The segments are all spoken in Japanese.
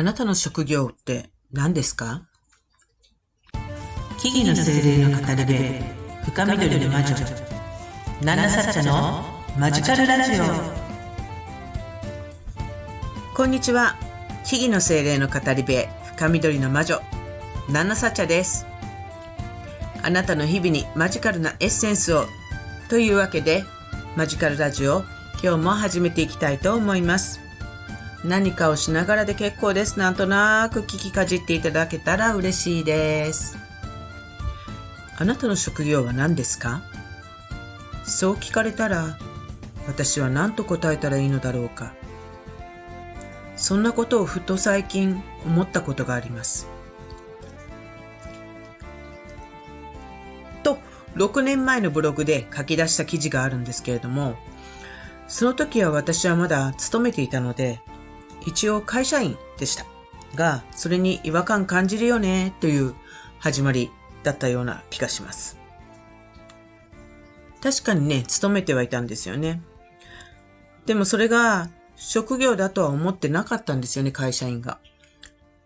あなたの職業って何ですか？木々の精霊の語り部深緑の魔女ナナサッチャのマジカルラジオ。こんにちは。木々の精霊の語り部深緑の魔女ナナサッチャです。あなたの日々にマジカルなエッセンスをというわけでマジカルラジオ今日も始めていきたいと思います何かをしながらで結構です。なんとなく聞きかじっていただけたら嬉しいです。あなたの職業は何ですか？そう聞かれたら、私は何と答えたらいいのだろうか。そんなことをふと最近思ったことがあります。と、6年前のブログで書き出した記事があるんですけれども、その時は私はまだ勤めていたので、一応会社員でした。が、それに違和感感じるよね、という始まりだったような気がします。確かにね、勤めてはいたんですよね。でもそれが職業だとは思ってなかったんですよね、会社員が。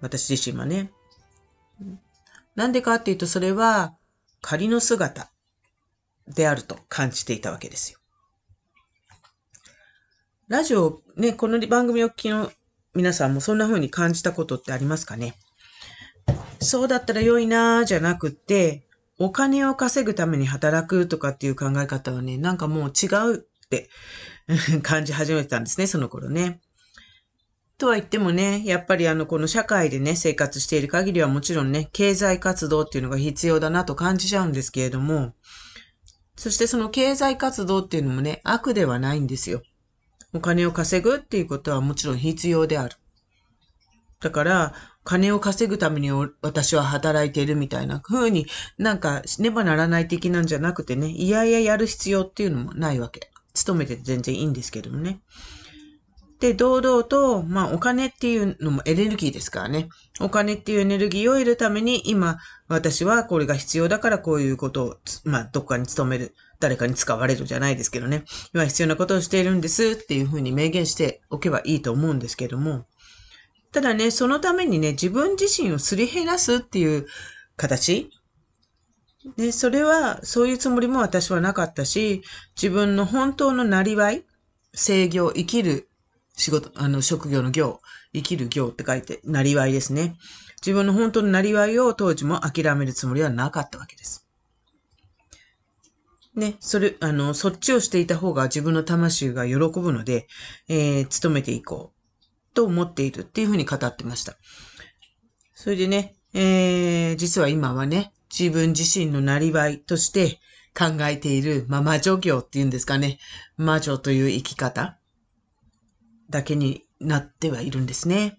私自身はね。なんでかっていうと、それは仮の姿であると感じていたわけですよ。ラジオ、ね、この番組を聞きの皆さんもそんな風に感じたことってありますかね？そうだったら良いなーじゃなくて、お金を稼ぐために働くとかっていう考え方はね、なんかもう違うって 感じ始めてたんですね、その頃ね。とは言ってもね、やっぱりあの、この社会でね、生活している限りはもちろんね、経済活動っていうのが必要だなと感じちゃうんですけれども、そしてその経済活動っていうのもね、悪ではないんですよ。お金を稼ぐっていうことはもちろん必要である。だから、金を稼ぐために私は働いているみたいな風になんかしねばならない的なんじゃなくてね、いやいややる必要っていうのもないわけ。勤めて全然いいんですけどもね。で、堂々と、まあお金っていうのもエネルギーですからね。お金っていうエネルギーを得るために今私はこれが必要だからこういうことを、まあどっかに勤める。誰かに使われるじゃないですけどね。今必要なことをしているんですっていうふうに明言しておけばいいと思うんですけども。ただね、そのためにね、自分自身をすり減らすっていう形で、それは、そういうつもりも私はなかったし、自分の本当のなりわい、制御、生きる仕事、あの、職業の業、生きる業って書いて、なりわいですね。自分の本当のなりわいを当時も諦めるつもりはなかったわけです。ね、それ、あの、そっちをしていた方が自分の魂が喜ぶので、えー、勤めていこうと思っているっていうふうに語ってました。それでね、えー、実は今はね、自分自身のなりわいとして考えている、まあ、魔女業っていうんですかね。魔女という生き方だけになってはいるんですね。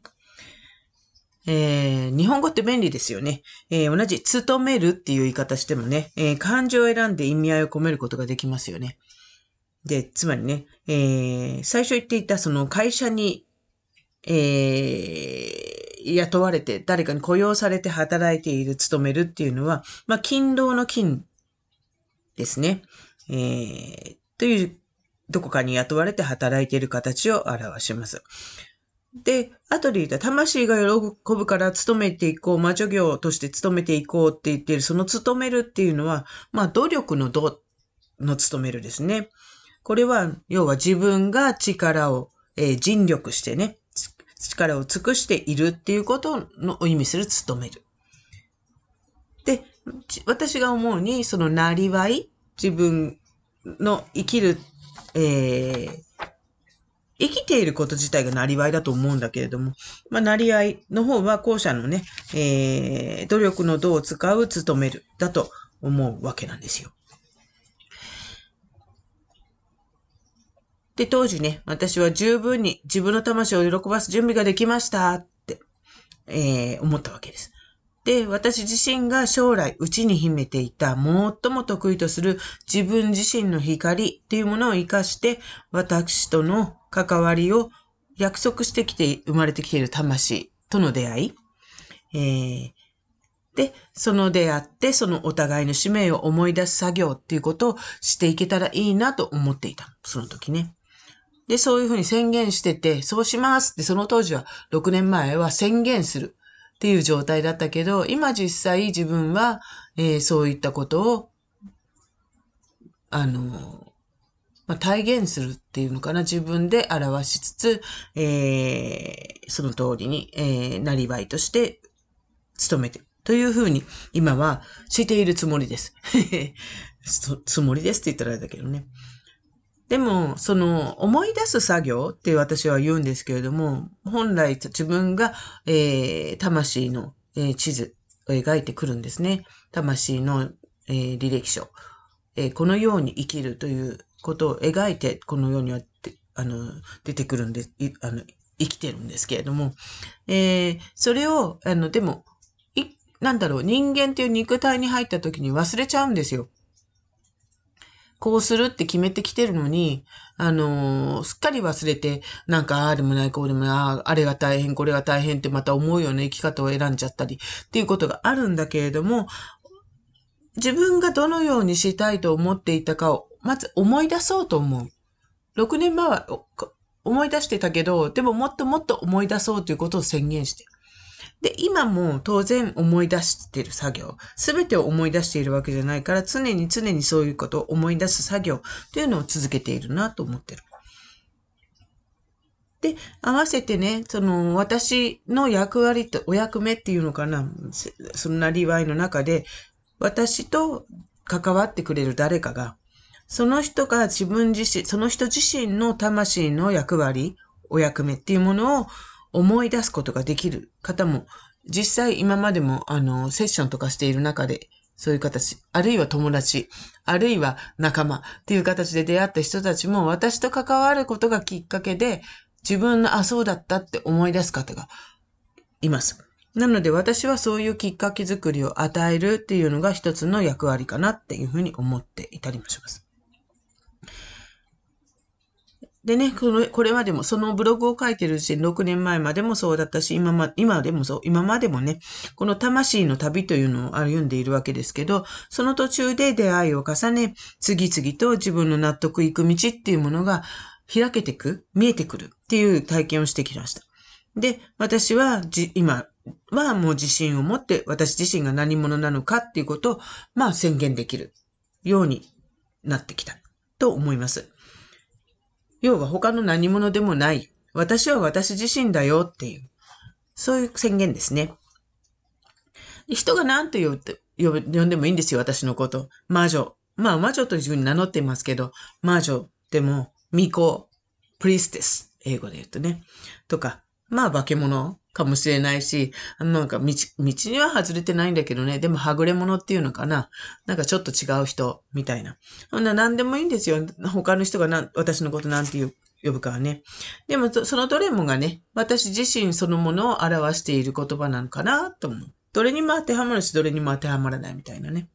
えー、日本語って便利ですよね。えー、同じ、勤めるっていう言い方してもね、えー、漢字を選んで意味合いを込めることができますよね。で、つまりね、えー、最初言っていたその会社に、えー、雇われて、誰かに雇用されて働いている、勤めるっていうのは、まあ、勤労の勤ですね。えー、という、どこかに雇われて働いている形を表します。で、後で言った魂が喜ぶから勤めていこう、魔女業として勤めていこうって言ってる、その勤めるっていうのは、まあ努力の度の勤めるですね。これは、要は自分が力を、えー、尽力してね、力を尽くしているっていうことの意味する勤める。で、私が思うに、そのなりわい、自分の生きる、えー、生きていること自体がなりわいだと思うんだけれども、まあ、なりわいの方は後者のね、えー、努力の度を使う、努める、だと思うわけなんですよ。で、当時ね、私は十分に自分の魂を喜ばす準備ができましたって、えー、思ったわけです。で、私自身が将来内に秘めていた最も得意とする自分自身の光っていうものを活かして、私との関わりを約束してきて、生まれてきている魂との出会い。えー、で、その出会って、そのお互いの使命を思い出す作業っていうことをしていけたらいいなと思っていた。その時ね。で、そういうふうに宣言してて、そうしますって、その当時は、6年前は宣言するっていう状態だったけど、今実際自分は、えー、そういったことを、あの、まあ、体現するっていうのかな。自分で表しつつ、えー、その通りに、えー、なりわいとして努めてというふうに今はしているつもりです。つもりですって言ったらあれだけどね。でも、その、思い出す作業って私は言うんですけれども、本来自分が、えー、魂の、えー、地図を描いてくるんですね。魂の、えー、履歴書、えー。このように生きるということを描いて、この世にはあの、出てくるんで、あの、生きてるんですけれども、えー、それを、あの、でも、なんだろう、人間っていう肉体に入った時に忘れちゃうんですよ。こうするって決めてきてるのに、あのー、すっかり忘れて、なんか、ああでもない、こうでもない、ああれが大変、これが大変ってまた思うような生き方を選んじゃったりっていうことがあるんだけれども、自分がどのようにしたいと思っていたかを、まず思い出そうと思う。6年前は思い出してたけど、でももっともっと思い出そうということを宣言して。で、今も当然思い出している作業。すべてを思い出しているわけじゃないから、常に常にそういうことを思い出す作業というのを続けているなと思ってる。で、合わせてね、その、私の役割と、お役目っていうのかな、そのなりわいの中で、私と関わってくれる誰かが、その人が自分自身、その人自身の魂の役割、お役目っていうものを思い出すことができる方も、実際今までもあの、セッションとかしている中で、そういう形、あるいは友達、あるいは仲間っていう形で出会った人たちも私と関わることがきっかけで自分の、あ、そうだったって思い出す方がいます。なので私はそういうきっかけ作りを与えるっていうのが一つの役割かなっていうふうに思っていたりもします。でね、この、これまでも、そのブログを書いてるうちに6年前までもそうだったし、今ま、今でもそう、今までもね、この魂の旅というのを歩んでいるわけですけど、その途中で出会いを重ね、次々と自分の納得いく道っていうものが開けてく、見えてくるっていう体験をしてきました。で、私はじ、今はもう自信を持って私自身が何者なのかっていうことを、まあ宣言できるようになってきたと思います。要は他の何者でもない。私は私自身だよっていう、そういう宣言ですね。人が何と呼って呼んでもいいんですよ、私のこと。魔女。まあ、魔女と自分に名乗っていますけど、魔女でも、巫女、プリステス、英語で言うとね。とか、まあ、化け物かもしれないし、なんか道、道には外れてないんだけどね、でもはぐれ者っていうのかな。なんかちょっと違う人、みたいな。そんな何でもいいんですよ。他の人がな私のことなんて呼ぶかはね。でも、そのどれもがね、私自身そのものを表している言葉なのかなと思う。どれにも当てはまるし、どれにも当てはまらないみたいなね。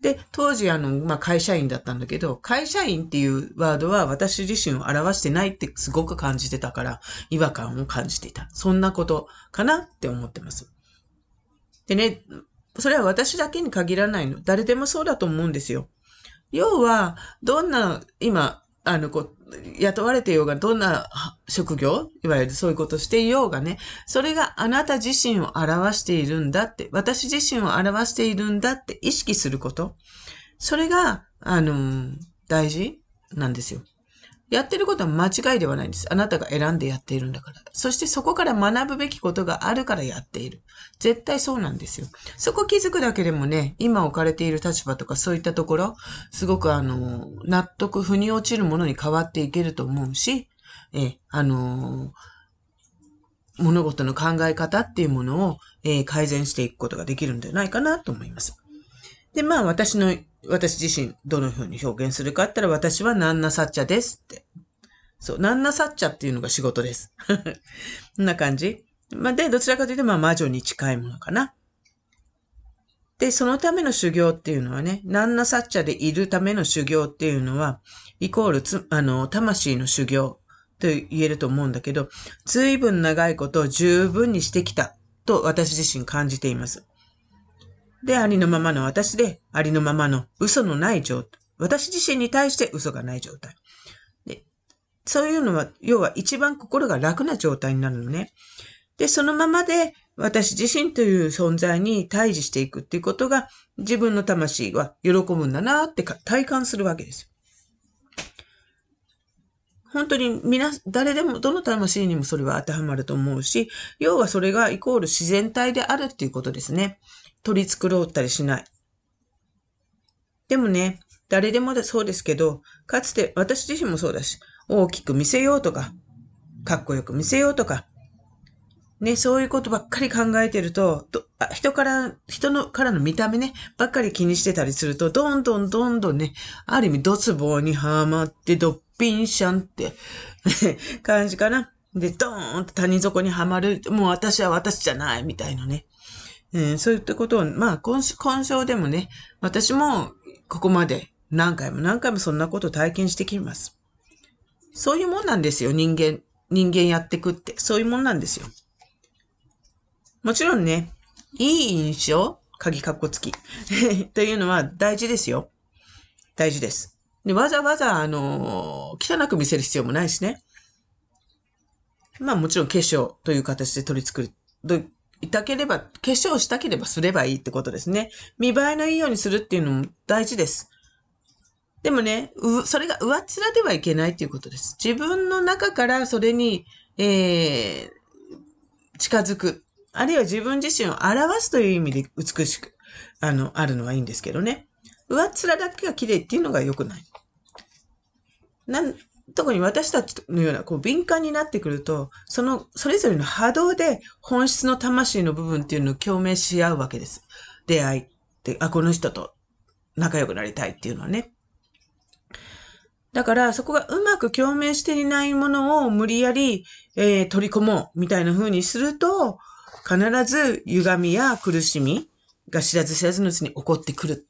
で、当時あの、まあ、会社員だったんだけど、会社員っていうワードは私自身を表してないってすごく感じてたから、違和感を感じていた。そんなことかなって思ってます。でね、それは私だけに限らないの。誰でもそうだと思うんですよ。要は、どんな、今、あの、こう、雇われてようが、どんな職業いわゆるそういうことしていようがね、それがあなた自身を表しているんだって、私自身を表しているんだって意識すること。それが、あの、大事なんですよ。やってることは間違いではないんです。あなたが選んでやっているんだから。そしてそこから学ぶべきことがあるからやっている。絶対そうなんですよ。そこ気づくだけでもね、今置かれている立場とかそういったところ、すごくあの、納得、腑に落ちるものに変わっていけると思うし、え、あの、物事の考え方っていうものを、えー、改善していくことができるんじゃないかなと思います。で、まあ私の私自身どのように表現するかって言ったら私はナンナサッチャですって。そう、ナンナサッチャっていうのが仕事です。こんな感じ。まあ、で、どちらかというと、まあ、魔女に近いものかな。で、そのための修行っていうのはね、ナンナサッチャでいるための修行っていうのは、イコールつ、あの、魂の修行と言えると思うんだけど、随分長いことを十分にしてきたと私自身感じています。で、ありのままの私で、ありのままの嘘のない状態。私自身に対して嘘がない状態。で、そういうのは、要は一番心が楽な状態になるのね。で、そのままで私自身という存在に対峙していくっていうことが自分の魂は喜ぶんだなって体感するわけです。本当に皆、誰でも、どの魂にもそれは当てはまると思うし、要はそれがイコール自然体であるっていうことですね。取り繕ったりしない。でもね、誰でもそうですけど、かつて私自身もそうだし、大きく見せようとか、かっこよく見せようとか、ね、そういうことばっかり考えてると、人から、人のからの見た目ね、ばっかり気にしてたりすると、どんどんどんどんね、ある意味ドツボにはまって、ドッピンシャンって感じかな。で、ドーンと谷底にはまる。もう私は私じゃない、みたいなね。えー、そういったことを、まあ、今週、今章でもね、私もここまで何回も何回もそんなことを体験してきます。そういうもんなんですよ、人間。人間やってくって。そういうもんなんですよ。もちろんね、いい印象、鍵かっこつき というのは大事ですよ。大事です。で、わざわざ、あのー、汚く見せる必要もないしね。まあもちろん化粧という形で取り作る。いたければ、化粧したければすればいいってことですね。見栄えのいいようにするっていうのも大事です。でもね、それが上っ面ではいけないっていうことです。自分の中からそれに、えー、近づく。あるいは自分自身を表すという意味で美しく、あの、あるのはいいんですけどね。上っ面だけが綺麗っていうのが良くない。なん、特に私たちのような、こう、敏感になってくると、その、それぞれの波動で本質の魂の部分っていうのを共鳴し合うわけです。出会いって、あ、この人と仲良くなりたいっていうのはね。だから、そこがうまく共鳴していないものを無理やり、えー、取り込もうみたいな風にすると、必ず歪みや苦しみが知らず知らずのうちに起こってくる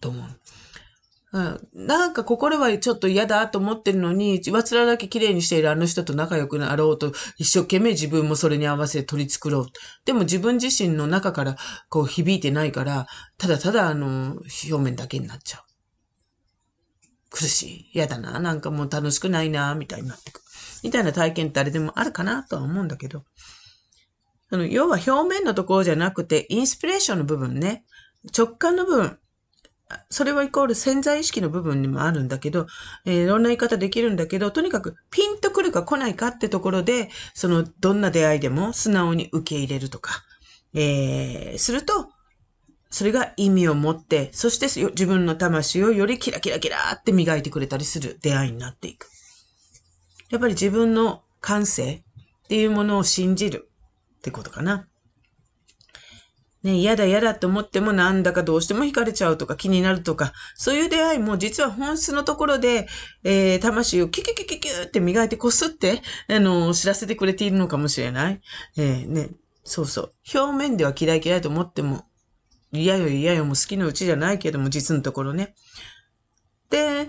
と思う。うん、なんか心はちょっと嫌だと思ってるのに、上面だけ綺麗にしているあの人と仲良くなろうと、一生懸命自分もそれに合わせて取り繕う。でも自分自身の中からこう響いてないから、ただただあの、表面だけになっちゃう。苦しい。嫌だな。なんかもう楽しくないな、みたいになってく。みたいな体験って誰でもあるかなとは思うんだけど。あの、要は表面のところじゃなくて、インスピレーションの部分ね、直感の部分、それはイコール潜在意識の部分にもあるんだけど、えー、いろんな言い方できるんだけど、とにかくピンとくるか来ないかってところで、その、どんな出会いでも素直に受け入れるとか、えー、すると、それが意味を持って、そして自分の魂をよりキラキラキラって磨いてくれたりする出会いになっていく。やっぱり自分の感性っていうものを信じる。ってことかな。ね、嫌だ嫌だって思ってもなんだかどうしても惹かれちゃうとか気になるとか、そういう出会いも実は本質のところで、えー、魂をキュキュキュキュキュって磨いてこすって、あの、知らせてくれているのかもしれない。えー、ね、そうそう。表面では嫌い嫌いと思っても、嫌よ嫌よも好きのうちじゃないけども、実のところね。で、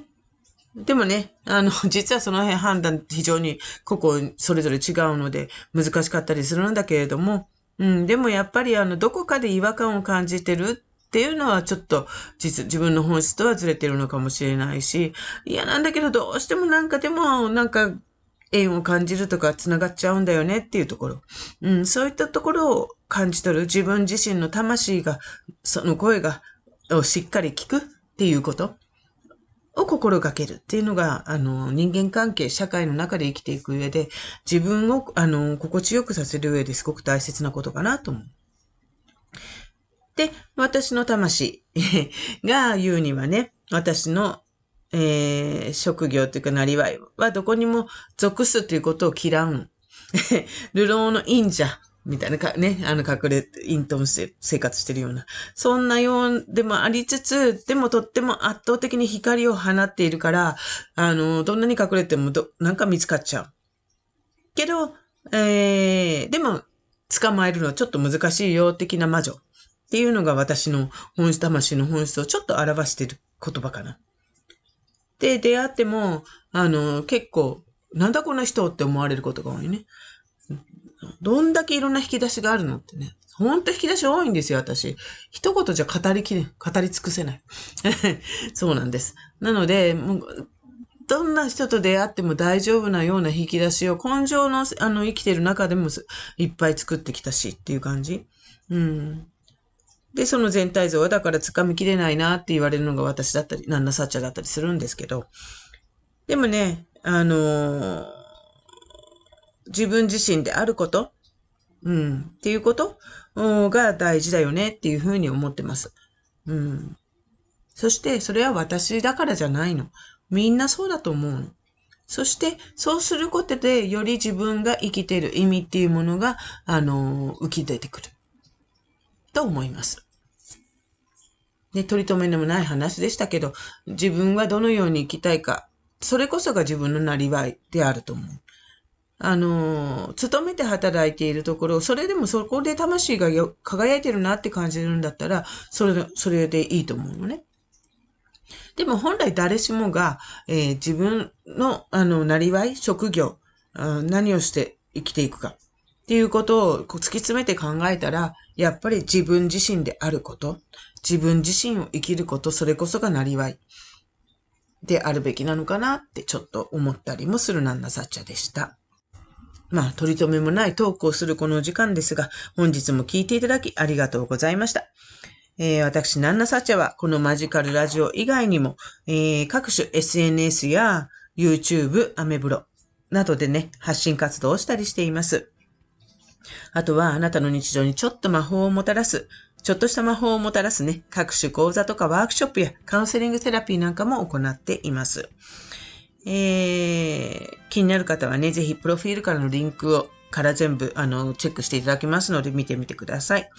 でもね、あの、実はその辺判断非常に個々それぞれ違うので難しかったりするんだけれども、うん、でもやっぱりあの、どこかで違和感を感じてるっていうのはちょっと実、自分の本質とはずれてるのかもしれないし、嫌なんだけどどうしてもなんかでもなんか縁を感じるとか繋がっちゃうんだよねっていうところ。うん、そういったところを感じ取る自分自身の魂が、その声が、をしっかり聞くっていうこと。を心がけるっていうのが、あの、人間関係、社会の中で生きていく上で、自分を、あの、心地よくさせる上ですごく大切なことかなと思う。で、私の魂 が言うにはね、私の、えー、職業というか、なりわいはどこにも属すということを嫌う。流浪の忍者みたいなか、ね、あの、隠れ、隠遁して生活してるような。そんなようでもありつつ、でもとっても圧倒的に光を放っているから、あの、どんなに隠れてもど、なんか見つかっちゃう。けど、えー、でも、捕まえるのはちょっと難しいよ、的な魔女。っていうのが私の本質、魂の本質をちょっと表してる言葉かな。で、出会っても、あの、結構、なんだこの人って思われることが多いね。どんだけいろんな引き出しがあるのってね。ほんと引き出し多いんですよ、私。一言じゃ語りきれ、語り尽くせない。そうなんです。なので、もう、どんな人と出会っても大丈夫なような引き出しを根性の、あの、生きてる中でもいっぱい作ってきたしっていう感じ。うん。で、その全体像はだから掴みきれないなって言われるのが私だったり、なんなさっちゃだったりするんですけど。でもね、あのー、自分自身であること、うん、っていうこと？が大事だよねっていうふうに思ってます。うん。そして、それは私だからじゃないの。みんなそうだと思うの。そして、そうすることで、より自分が生きている意味っていうものが、あの、浮き出てくる。と思います。ね、取り留めのもない話でしたけど、自分はどのように生きたいか、それこそが自分のなりわいであると思う。あの、勤めて働いているところ、それでもそこで魂が輝いてるなって感じるんだったら、それ、それでいいと思うのね。でも本来誰しもが、えー、自分の、あの、なりわい、職業、何をして生きていくかっていうことを突き詰めて考えたら、やっぱり自分自身であること、自分自身を生きること、それこそがなりわいであるべきなのかなってちょっと思ったりもするなんなさっちゃでした。まあ、取り留めもないトークをするこの時間ですが、本日も聞いていただきありがとうございました。えー、私、ナンナサチャは、このマジカルラジオ以外にも、えー、各種 SNS や YouTube、アメブロなどでね、発信活動をしたりしています。あとは、あなたの日常にちょっと魔法をもたらす、ちょっとした魔法をもたらすね、各種講座とかワークショップやカウンセリングセラピーなんかも行っています。えー、気になる方はね、ぜひプロフィールからのリンクをから全部、あの、チェックしていただきますので見てみてください。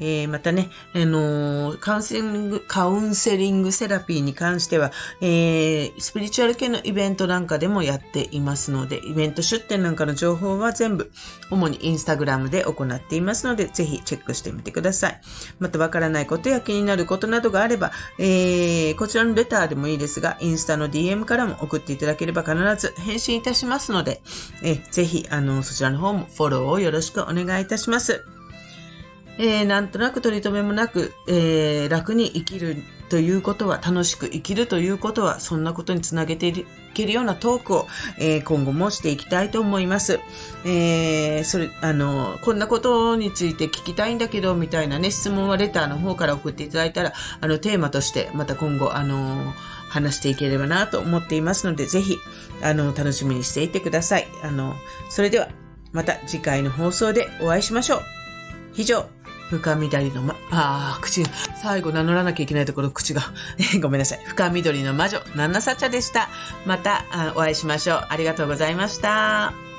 えー、またね、あのー、カウンセリング、カウンセリングセラピーに関しては、えー、スピリチュアル系のイベントなんかでもやっていますので、イベント出店なんかの情報は全部、主にインスタグラムで行っていますので、ぜひチェックしてみてください。またわからないことや気になることなどがあれば、えー、こちらのレターでもいいですが、インスタの DM からも送っていただければ必ず返信いたしますので、えー、ぜひ、あの、そちらの方もフォローをよろしくお願いいたします。えー、なんとなく取り留めもなく、えー、楽に生きるということは、楽しく生きるということは、そんなことにつなげていけるようなトークを、えー、今後もしていきたいと思います。えー、それ、あの、こんなことについて聞きたいんだけど、みたいなね、質問はレターの方から送っていただいたら、あの、テーマとして、また今後、あの、話していければなと思っていますので、ぜひ、あの、楽しみにしていてください。あの、それでは、また次回の放送でお会いしましょう。以上、深緑のま、ああ、口、最後名乗らなきゃいけないところ、口が。ごめんなさい。深緑の魔女、ナンナサチャでした。またお会いしましょう。ありがとうございました。